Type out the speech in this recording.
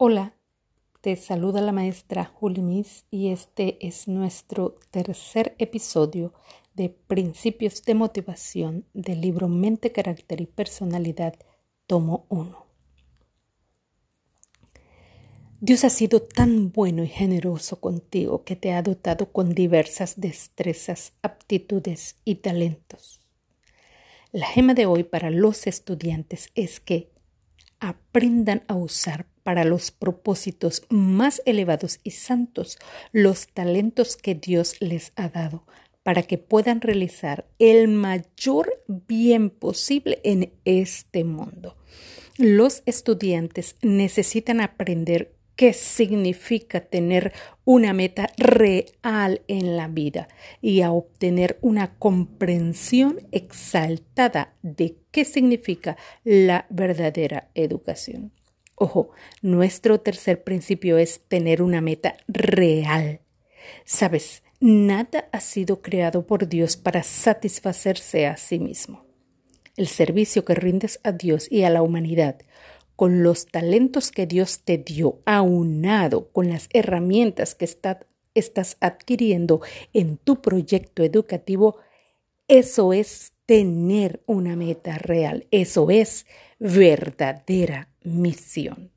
Hola, te saluda la maestra Julimis y este es nuestro tercer episodio de Principios de Motivación del libro Mente, Carácter y Personalidad, tomo 1. Dios ha sido tan bueno y generoso contigo que te ha dotado con diversas destrezas, aptitudes y talentos. La gema de hoy para los estudiantes es que aprendan a usar para los propósitos más elevados y santos los talentos que Dios les ha dado para que puedan realizar el mayor bien posible en este mundo. Los estudiantes necesitan aprender qué significa tener una meta real en la vida y a obtener una comprensión exaltada de qué significa la verdadera educación. Ojo, nuestro tercer principio es tener una meta real. Sabes, nada ha sido creado por Dios para satisfacerse a sí mismo. El servicio que rindes a Dios y a la humanidad con los talentos que Dios te dio, aunado con las herramientas que estás adquiriendo en tu proyecto educativo, eso es tener una meta real, eso es verdadera misión.